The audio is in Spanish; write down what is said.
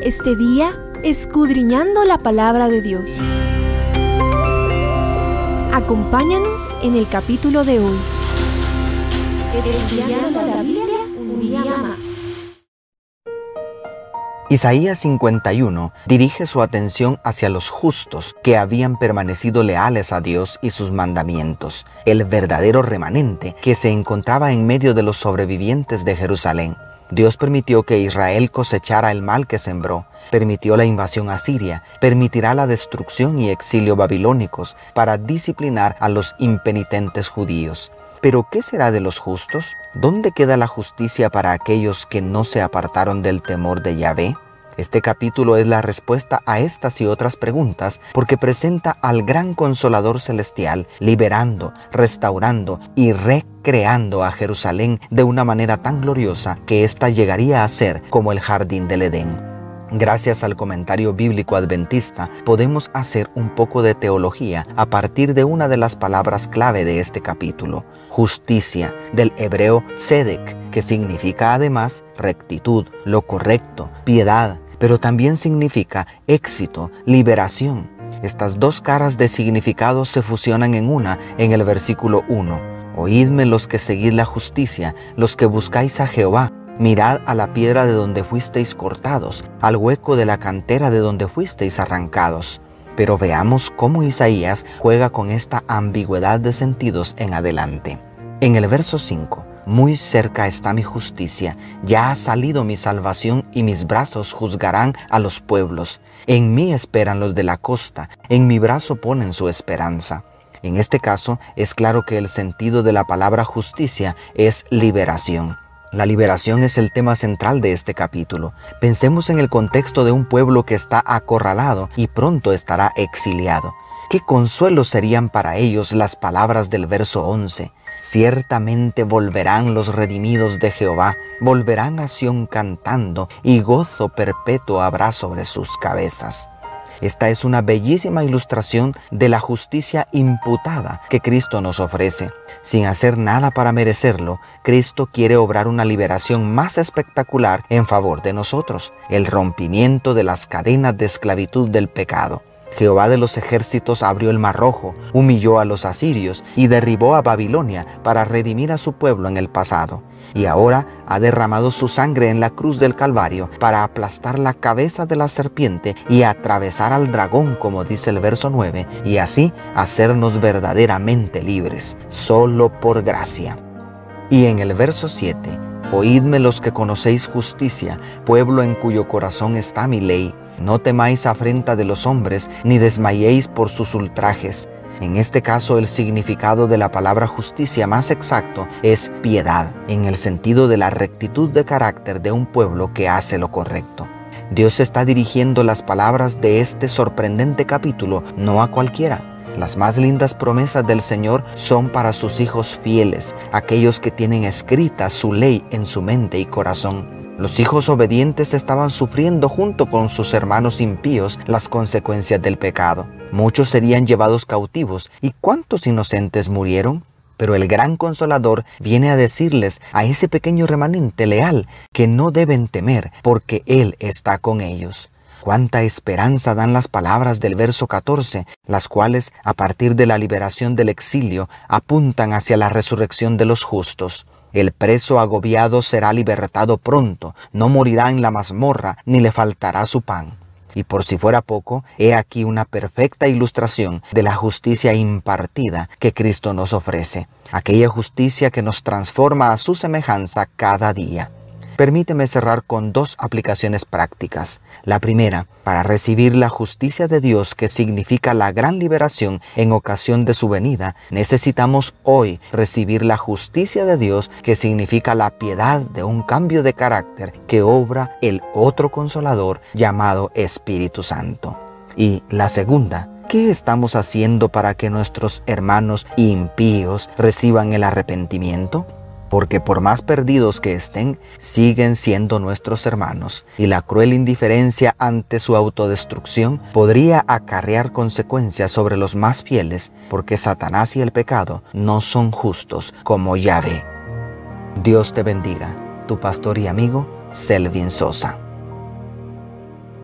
este día escudriñando la palabra de Dios. Acompáñanos en el capítulo de hoy. Estudiando la Biblia un día más. Isaías 51 dirige su atención hacia los justos que habían permanecido leales a Dios y sus mandamientos, el verdadero remanente que se encontraba en medio de los sobrevivientes de Jerusalén. Dios permitió que Israel cosechara el mal que sembró, permitió la invasión asiria, permitirá la destrucción y exilio babilónicos para disciplinar a los impenitentes judíos. Pero ¿qué será de los justos? ¿Dónde queda la justicia para aquellos que no se apartaron del temor de Yahvé? Este capítulo es la respuesta a estas y otras preguntas porque presenta al gran consolador celestial liberando, restaurando y recreando a Jerusalén de una manera tan gloriosa que ésta llegaría a ser como el jardín del Edén. Gracias al comentario bíblico adventista podemos hacer un poco de teología a partir de una de las palabras clave de este capítulo, justicia, del hebreo tzedek, que significa además rectitud, lo correcto, piedad, pero también significa éxito, liberación. Estas dos caras de significado se fusionan en una en el versículo 1. Oídme los que seguid la justicia, los que buscáis a Jehová. Mirad a la piedra de donde fuisteis cortados, al hueco de la cantera de donde fuisteis arrancados. Pero veamos cómo Isaías juega con esta ambigüedad de sentidos en adelante. En el verso 5, muy cerca está mi justicia, ya ha salido mi salvación y mis brazos juzgarán a los pueblos. En mí esperan los de la costa, en mi brazo ponen su esperanza. En este caso es claro que el sentido de la palabra justicia es liberación. La liberación es el tema central de este capítulo. Pensemos en el contexto de un pueblo que está acorralado y pronto estará exiliado. ¿Qué consuelo serían para ellos las palabras del verso 11? Ciertamente volverán los redimidos de Jehová, volverán a Sión cantando, y gozo perpetuo habrá sobre sus cabezas. Esta es una bellísima ilustración de la justicia imputada que Cristo nos ofrece. Sin hacer nada para merecerlo, Cristo quiere obrar una liberación más espectacular en favor de nosotros, el rompimiento de las cadenas de esclavitud del pecado. Jehová de los ejércitos abrió el mar rojo, humilló a los asirios y derribó a Babilonia para redimir a su pueblo en el pasado. Y ahora ha derramado su sangre en la cruz del Calvario para aplastar la cabeza de la serpiente y atravesar al dragón, como dice el verso 9, y así hacernos verdaderamente libres, solo por gracia. Y en el verso 7, Oídme los que conocéis justicia, pueblo en cuyo corazón está mi ley no temáis afrenta de los hombres, ni desmayéis por sus ultrajes. En este caso el significado de la palabra justicia más exacto es piedad, en el sentido de la rectitud de carácter de un pueblo que hace lo correcto. Dios está dirigiendo las palabras de este sorprendente capítulo no a cualquiera. Las más lindas promesas del Señor son para sus hijos fieles, aquellos que tienen escrita su ley en su mente y corazón. Los hijos obedientes estaban sufriendo junto con sus hermanos impíos las consecuencias del pecado. Muchos serían llevados cautivos y cuántos inocentes murieron. Pero el gran consolador viene a decirles a ese pequeño remanente leal que no deben temer porque Él está con ellos. Cuánta esperanza dan las palabras del verso 14, las cuales, a partir de la liberación del exilio, apuntan hacia la resurrección de los justos. El preso agobiado será libertado pronto, no morirá en la mazmorra, ni le faltará su pan. Y por si fuera poco, he aquí una perfecta ilustración de la justicia impartida que Cristo nos ofrece, aquella justicia que nos transforma a su semejanza cada día. Permíteme cerrar con dos aplicaciones prácticas. La primera, para recibir la justicia de Dios que significa la gran liberación en ocasión de su venida, necesitamos hoy recibir la justicia de Dios que significa la piedad de un cambio de carácter que obra el otro consolador llamado Espíritu Santo. Y la segunda, ¿qué estamos haciendo para que nuestros hermanos impíos reciban el arrepentimiento? Porque por más perdidos que estén, siguen siendo nuestros hermanos, y la cruel indiferencia ante su autodestrucción podría acarrear consecuencias sobre los más fieles, porque Satanás y el pecado no son justos como Yahvé. Dios te bendiga, tu pastor y amigo, Selvin Sosa.